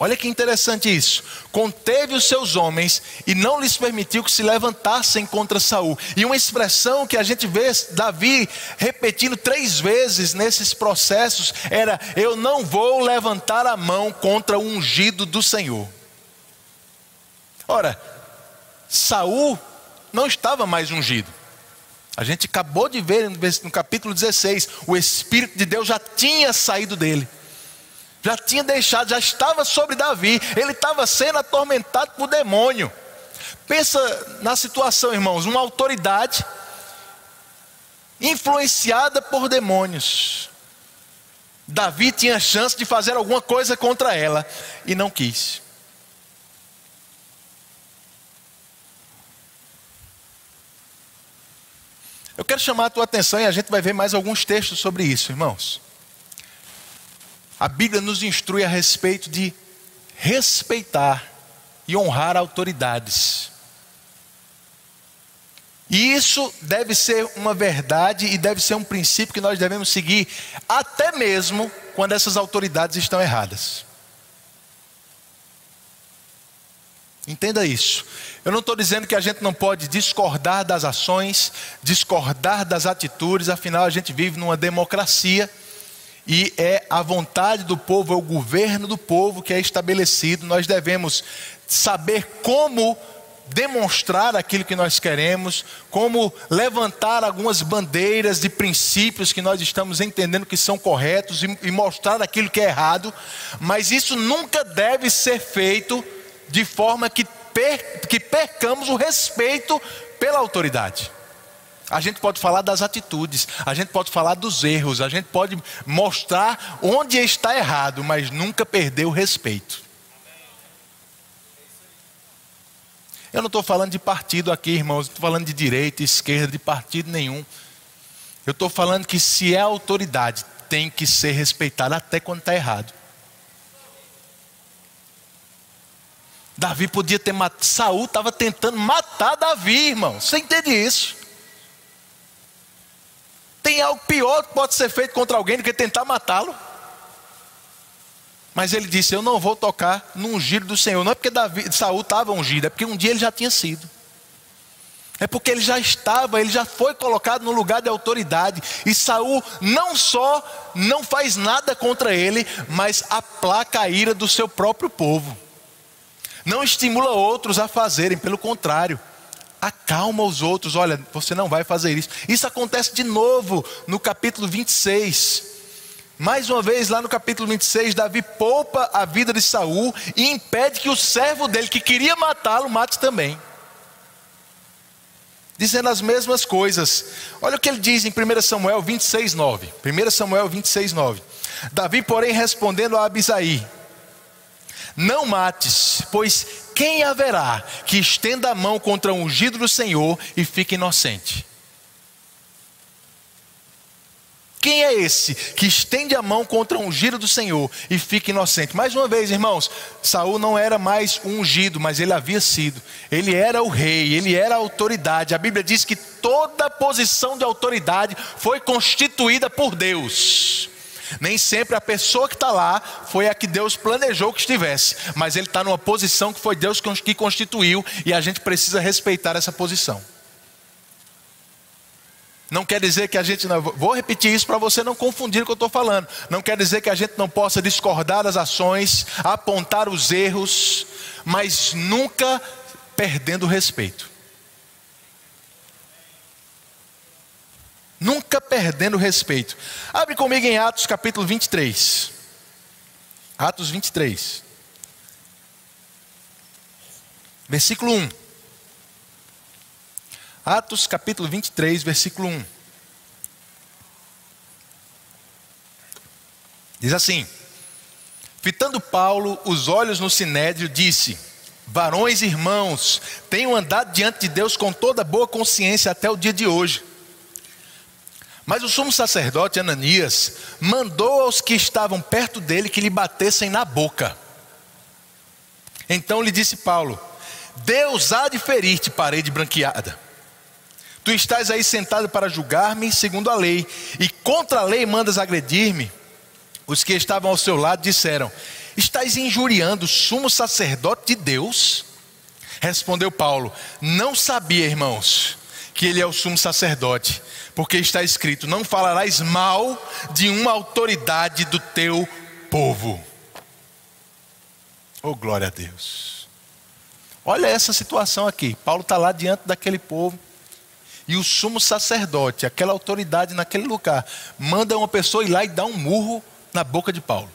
Olha que interessante isso. Conteve os seus homens e não lhes permitiu que se levantassem contra Saul. E uma expressão que a gente vê Davi repetindo três vezes nesses processos era: Eu não vou levantar a mão contra o ungido do Senhor. Ora, Saul não estava mais ungido. A gente acabou de ver no capítulo 16, o Espírito de Deus já tinha saído dele já tinha deixado, já estava sobre Davi, ele estava sendo atormentado por demônio. Pensa na situação, irmãos, uma autoridade influenciada por demônios. Davi tinha chance de fazer alguma coisa contra ela e não quis. Eu quero chamar a tua atenção e a gente vai ver mais alguns textos sobre isso, irmãos. A Bíblia nos instrui a respeito de respeitar e honrar autoridades. E isso deve ser uma verdade e deve ser um princípio que nós devemos seguir, até mesmo quando essas autoridades estão erradas. Entenda isso. Eu não estou dizendo que a gente não pode discordar das ações, discordar das atitudes, afinal a gente vive numa democracia e é a vontade do povo, é o governo do povo que é estabelecido. Nós devemos saber como demonstrar aquilo que nós queremos, como levantar algumas bandeiras de princípios que nós estamos entendendo que são corretos e, e mostrar aquilo que é errado, mas isso nunca deve ser feito de forma que per, que percamos o respeito pela autoridade. A gente pode falar das atitudes, a gente pode falar dos erros, a gente pode mostrar onde está errado, mas nunca perder o respeito. Eu não estou falando de partido aqui, irmãos, estou falando de direita, esquerda, de partido nenhum. Eu estou falando que se é autoridade, tem que ser respeitada até quando está errado. Davi podia ter matado, Saul estava tentando matar Davi, irmão. Você entende isso? Tem algo pior que pode ser feito contra alguém do que tentar matá-lo. Mas ele disse: Eu não vou tocar no ungido do Senhor. Não é porque Davi, Saul estava ungido, é porque um dia ele já tinha sido. É porque ele já estava, ele já foi colocado no lugar de autoridade. E Saul não só não faz nada contra ele, mas aplaca a ira do seu próprio povo. Não estimula outros a fazerem, pelo contrário, acalma os outros. Olha, você não vai fazer isso. Isso acontece de novo no capítulo 26. Mais uma vez, lá no capítulo 26, Davi poupa a vida de Saul e impede que o servo dele, que queria matá-lo, mate também. Dizendo as mesmas coisas. Olha o que ele diz em 1 Samuel 26, 9. 1 Samuel 26, 9. Davi, porém, respondendo a Abisaí: Não mates, pois quem haverá que estenda a mão contra o ungido do Senhor e fique inocente? Quem é esse que estende a mão contra o ungido do Senhor e fica inocente? Mais uma vez, irmãos, Saul não era mais um ungido, mas ele havia sido. Ele era o rei, ele era a autoridade. A Bíblia diz que toda posição de autoridade foi constituída por Deus. Nem sempre a pessoa que está lá foi a que Deus planejou que estivesse, mas ele está numa posição que foi Deus que constituiu e a gente precisa respeitar essa posição. Não quer dizer que a gente não. Vou repetir isso para você não confundir o que eu estou falando. Não quer dizer que a gente não possa discordar das ações, apontar os erros, mas nunca perdendo o respeito. Nunca perdendo respeito. Abre comigo em Atos capítulo 23. Atos 23. Versículo 1. Atos capítulo 23, versículo 1. Diz assim: Fitando Paulo os olhos no sinédrio, disse: Varões e irmãos, tenho andado diante de Deus com toda boa consciência até o dia de hoje. Mas o sumo sacerdote Ananias mandou aos que estavam perto dele que lhe batessem na boca. Então lhe disse Paulo: Deus há de ferir-te, parede branqueada. Tu estás aí sentado para julgar-me segundo a lei, e contra a lei mandas agredir-me. Os que estavam ao seu lado disseram: Estás injuriando o sumo sacerdote de Deus? Respondeu Paulo: Não sabia, irmãos, que ele é o sumo sacerdote porque está escrito: Não falarás mal de uma autoridade do teu povo. Oh, glória a Deus. Olha essa situação aqui. Paulo está lá diante daquele povo. E o sumo sacerdote, aquela autoridade naquele lugar, manda uma pessoa ir lá e dar um murro na boca de Paulo.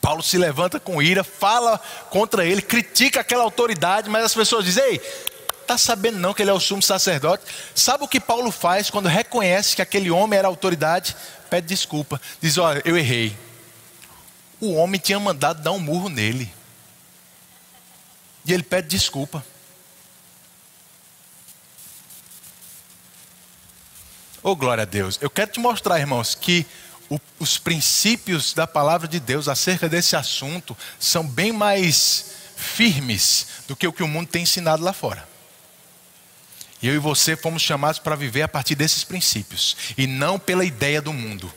Paulo se levanta com ira, fala contra ele, critica aquela autoridade, mas as pessoas dizem: Ei, está sabendo não que ele é o sumo sacerdote. Sabe o que Paulo faz quando reconhece que aquele homem era autoridade? Pede desculpa. Diz: Olha, eu errei. O homem tinha mandado dar um murro nele. E ele pede desculpa. Oh, glória a Deus. Eu quero te mostrar, irmãos, que o, os princípios da palavra de Deus acerca desse assunto são bem mais firmes do que o que o mundo tem ensinado lá fora. E eu e você fomos chamados para viver a partir desses princípios e não pela ideia do mundo.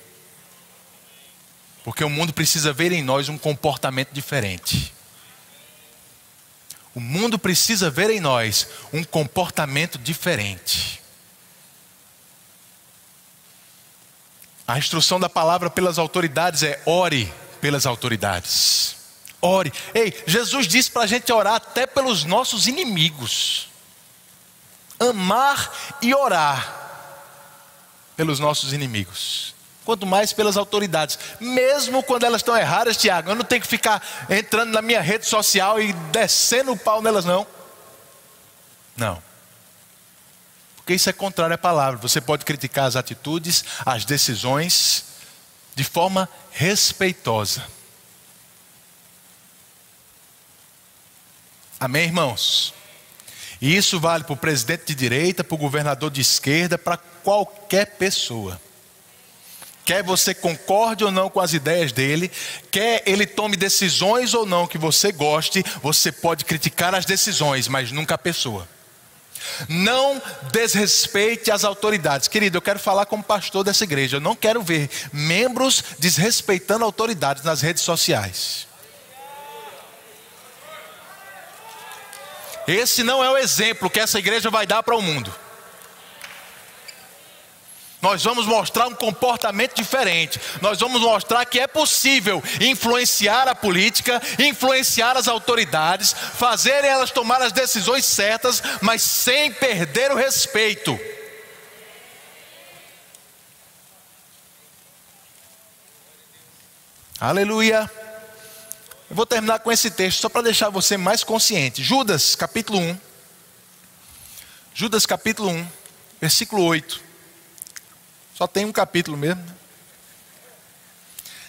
Porque o mundo precisa ver em nós um comportamento diferente. O mundo precisa ver em nós um comportamento diferente. A instrução da palavra pelas autoridades é ore pelas autoridades. Ore. Ei, Jesus disse para a gente orar até pelos nossos inimigos amar e orar pelos nossos inimigos. quanto mais pelas autoridades, mesmo quando elas estão erradas, Tiago. Eu não tenho que ficar entrando na minha rede social e descendo o pau nelas, não. Não. Porque isso é contrário à palavra. Você pode criticar as atitudes, as decisões, de forma respeitosa. Amém, irmãos? E isso vale para o presidente de direita, para o governador de esquerda, para qualquer pessoa. Quer você concorde ou não com as ideias dele, quer ele tome decisões ou não que você goste, você pode criticar as decisões, mas nunca a pessoa. Não desrespeite as autoridades. Querido, eu quero falar como pastor dessa igreja. Eu não quero ver membros desrespeitando autoridades nas redes sociais. Esse não é o exemplo que essa igreja vai dar para o mundo. Nós vamos mostrar um comportamento diferente. Nós vamos mostrar que é possível influenciar a política, influenciar as autoridades, fazer elas tomar as decisões certas, mas sem perder o respeito. Aleluia. Eu vou terminar com esse texto só para deixar você mais consciente. Judas, capítulo 1. Judas, capítulo 1, versículo 8. Só tem um capítulo mesmo.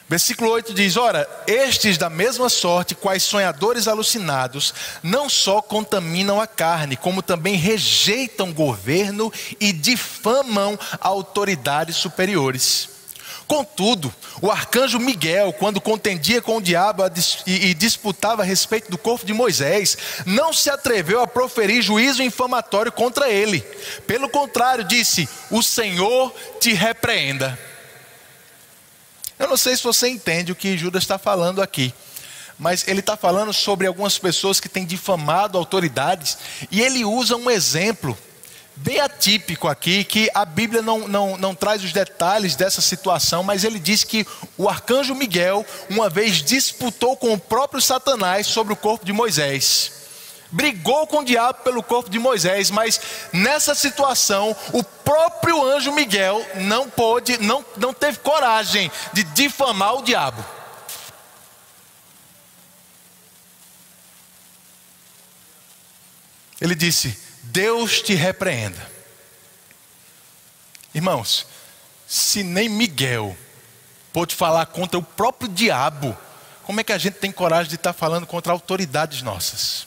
Versículo 8 diz: Ora, estes da mesma sorte, quais sonhadores alucinados, não só contaminam a carne, como também rejeitam governo e difamam autoridades superiores. Contudo, o arcanjo Miguel, quando contendia com o diabo e disputava a respeito do corpo de Moisés, não se atreveu a proferir juízo infamatório contra ele. Pelo contrário, disse: O Senhor te repreenda. Eu não sei se você entende o que Judas está falando aqui mas ele está falando sobre algumas pessoas que têm difamado autoridades, e ele usa um exemplo bem atípico aqui, que a Bíblia não, não, não traz os detalhes dessa situação, mas ele diz que o arcanjo Miguel, uma vez disputou com o próprio Satanás sobre o corpo de Moisés. Brigou com o diabo pelo corpo de Moisés, mas nessa situação, o próprio anjo Miguel não pôde, não, não teve coragem de difamar o diabo. Ele disse: Deus te repreenda. Irmãos, se nem Miguel pôde falar contra o próprio diabo, como é que a gente tem coragem de estar falando contra autoridades nossas?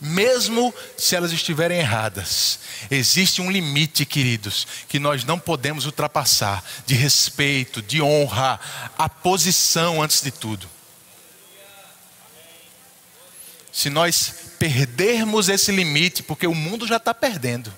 Mesmo se elas estiverem erradas, existe um limite, queridos, que nós não podemos ultrapassar de respeito, de honra, a posição antes de tudo. Se nós perdermos esse limite, porque o mundo já está perdendo.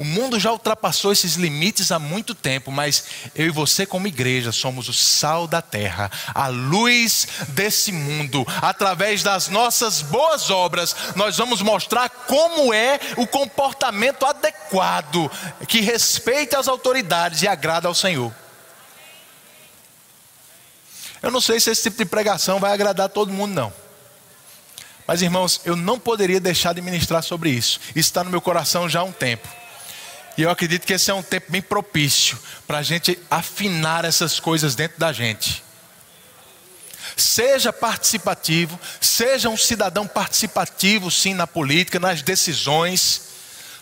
O mundo já ultrapassou esses limites há muito tempo, mas eu e você, como igreja, somos o sal da terra, a luz desse mundo. Através das nossas boas obras, nós vamos mostrar como é o comportamento adequado, que respeita as autoridades e agrada ao Senhor. Eu não sei se esse tipo de pregação vai agradar todo mundo, não. Mas irmãos, eu não poderia deixar de ministrar sobre isso. Isso está no meu coração já há um tempo. E eu acredito que esse é um tempo bem propício para a gente afinar essas coisas dentro da gente. Seja participativo, seja um cidadão participativo, sim, na política, nas decisões.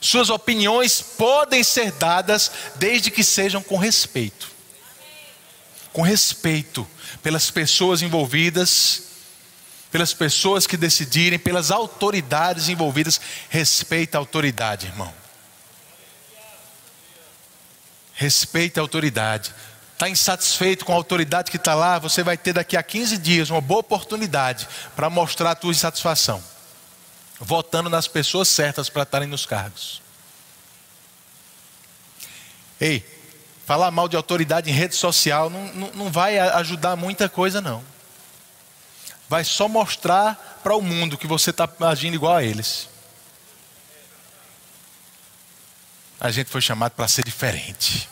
Suas opiniões podem ser dadas desde que sejam com respeito. Com respeito pelas pessoas envolvidas pelas pessoas que decidirem, pelas autoridades envolvidas. Respeita a autoridade, irmão. Respeita a autoridade. Está insatisfeito com a autoridade que está lá? Você vai ter daqui a 15 dias uma boa oportunidade para mostrar a tua insatisfação. Votando nas pessoas certas para estarem nos cargos. Ei, falar mal de autoridade em rede social não, não, não vai ajudar muita coisa, não vai só mostrar para o mundo que você está agindo igual a eles. A gente foi chamado para ser diferente.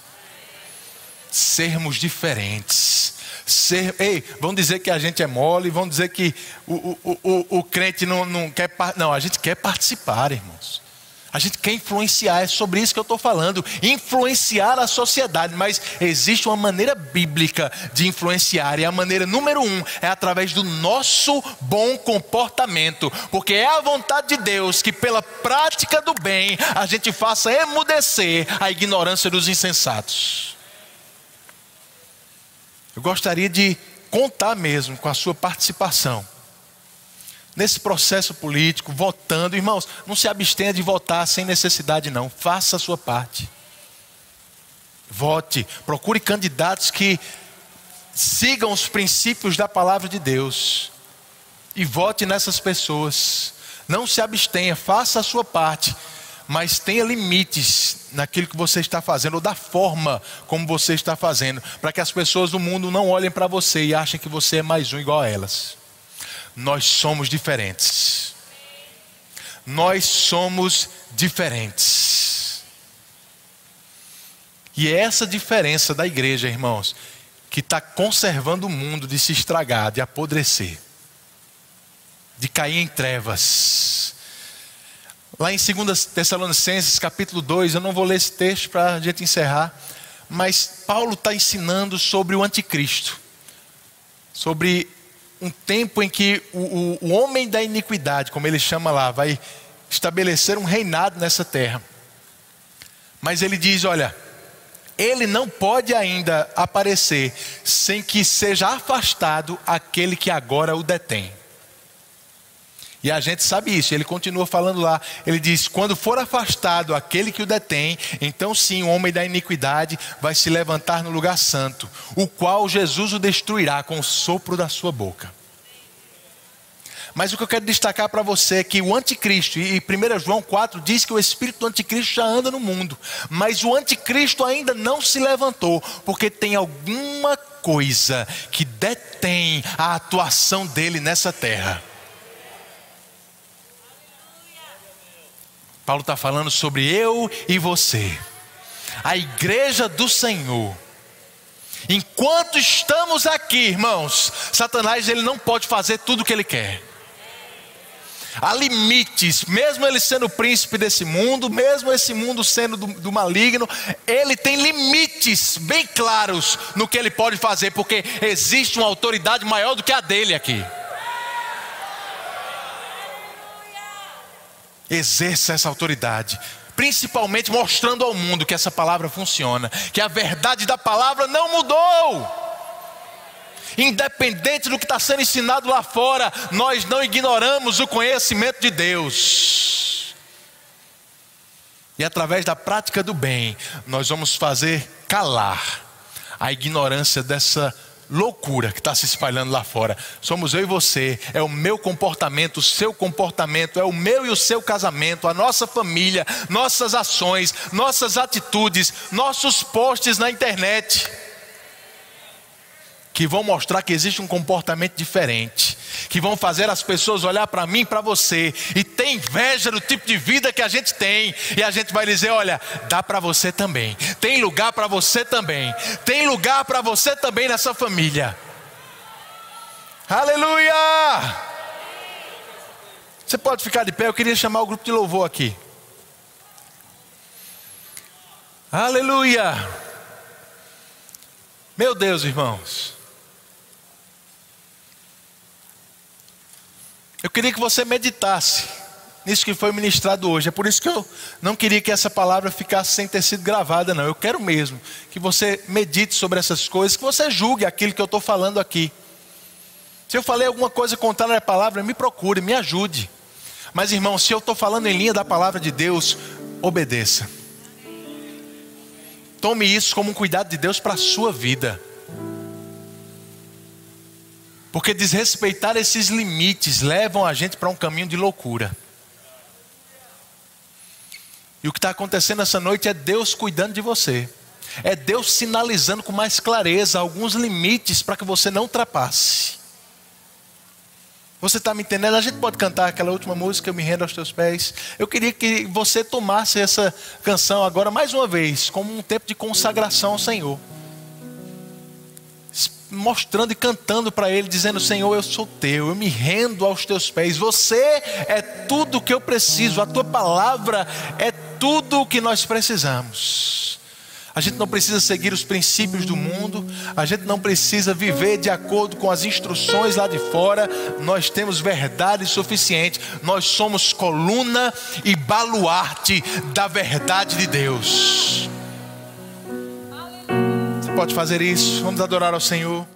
Sermos diferentes. Ser, ei, vão dizer que a gente é mole, vão dizer que o, o, o, o crente não, não quer. Não, a gente quer participar, irmãos. A gente quer influenciar, é sobre isso que eu estou falando. Influenciar a sociedade, mas existe uma maneira bíblica de influenciar, e a maneira número um é através do nosso bom comportamento, porque é a vontade de Deus que, pela prática do bem, a gente faça emudecer a ignorância dos insensatos. Eu gostaria de contar mesmo com a sua participação nesse processo político, votando. Irmãos, não se abstenha de votar sem necessidade, não. Faça a sua parte. Vote, procure candidatos que sigam os princípios da palavra de Deus e vote nessas pessoas. Não se abstenha, faça a sua parte, mas tenha limites naquilo que você está fazendo ou da forma como você está fazendo, para que as pessoas do mundo não olhem para você e achem que você é mais um igual a elas nós somos diferentes. Nós somos diferentes. E é essa diferença da igreja, irmãos, que está conservando o mundo de se estragar, de apodrecer, de cair em trevas. Lá em 2 Tessalonicenses, capítulo 2, eu não vou ler esse texto para a gente encerrar, mas Paulo está ensinando sobre o anticristo, sobre um tempo em que o, o, o homem da iniquidade, como ele chama lá, vai estabelecer um reinado nessa terra. Mas ele diz: olha, ele não pode ainda aparecer sem que seja afastado aquele que agora o detém. E a gente sabe isso, ele continua falando lá. Ele diz: quando for afastado aquele que o detém, então sim o homem da iniquidade vai se levantar no lugar santo, o qual Jesus o destruirá com o sopro da sua boca. Mas o que eu quero destacar para você é que o anticristo, e 1 João 4 diz que o espírito do anticristo já anda no mundo, mas o anticristo ainda não se levantou, porque tem alguma coisa que detém a atuação dele nessa terra. Paulo está falando sobre eu e você, a igreja do Senhor. Enquanto estamos aqui, irmãos, Satanás ele não pode fazer tudo o que ele quer. Há limites, mesmo ele sendo príncipe desse mundo, mesmo esse mundo sendo do, do, maligno, ele tem limites bem claros no que ele pode fazer, porque existe uma autoridade maior do que a dele aqui. Exerça essa autoridade, principalmente mostrando ao mundo que essa palavra funciona, que a verdade da palavra não mudou. Independente do que está sendo ensinado lá fora, nós não ignoramos o conhecimento de Deus. E através da prática do bem, nós vamos fazer calar a ignorância dessa loucura que está se espalhando lá fora. Somos eu e você, é o meu comportamento, o seu comportamento, é o meu e o seu casamento, a nossa família, nossas ações, nossas atitudes, nossos posts na internet. Que vão mostrar que existe um comportamento diferente, que vão fazer as pessoas olhar para mim, para você e ter inveja do tipo de vida que a gente tem, e a gente vai dizer: olha, dá para você também, tem lugar para você também, tem lugar para você também nessa família. Aleluia! Você pode ficar de pé, eu queria chamar o grupo de louvor aqui. Aleluia! Meu Deus, irmãos. Eu queria que você meditasse nisso que foi ministrado hoje. É por isso que eu não queria que essa palavra ficasse sem ter sido gravada, não. Eu quero mesmo que você medite sobre essas coisas, que você julgue aquilo que eu estou falando aqui. Se eu falei alguma coisa contrária à palavra, me procure, me ajude. Mas, irmão, se eu estou falando em linha da palavra de Deus, obedeça. Tome isso como um cuidado de Deus para a sua vida. Porque desrespeitar esses limites levam a gente para um caminho de loucura. E o que está acontecendo essa noite é Deus cuidando de você. É Deus sinalizando com mais clareza alguns limites para que você não ultrapasse. Você está me entendendo? A gente pode cantar aquela última música, Eu Me Rendo aos Teus Pés. Eu queria que você tomasse essa canção agora mais uma vez, como um tempo de consagração ao Senhor mostrando e cantando para Ele, dizendo: Senhor, eu sou teu, eu me rendo aos teus pés, você é tudo o que eu preciso, a tua palavra é tudo o que nós precisamos. A gente não precisa seguir os princípios do mundo, a gente não precisa viver de acordo com as instruções lá de fora, nós temos verdade suficiente, nós somos coluna e baluarte da verdade de Deus. Pode fazer isso, vamos adorar ao Senhor.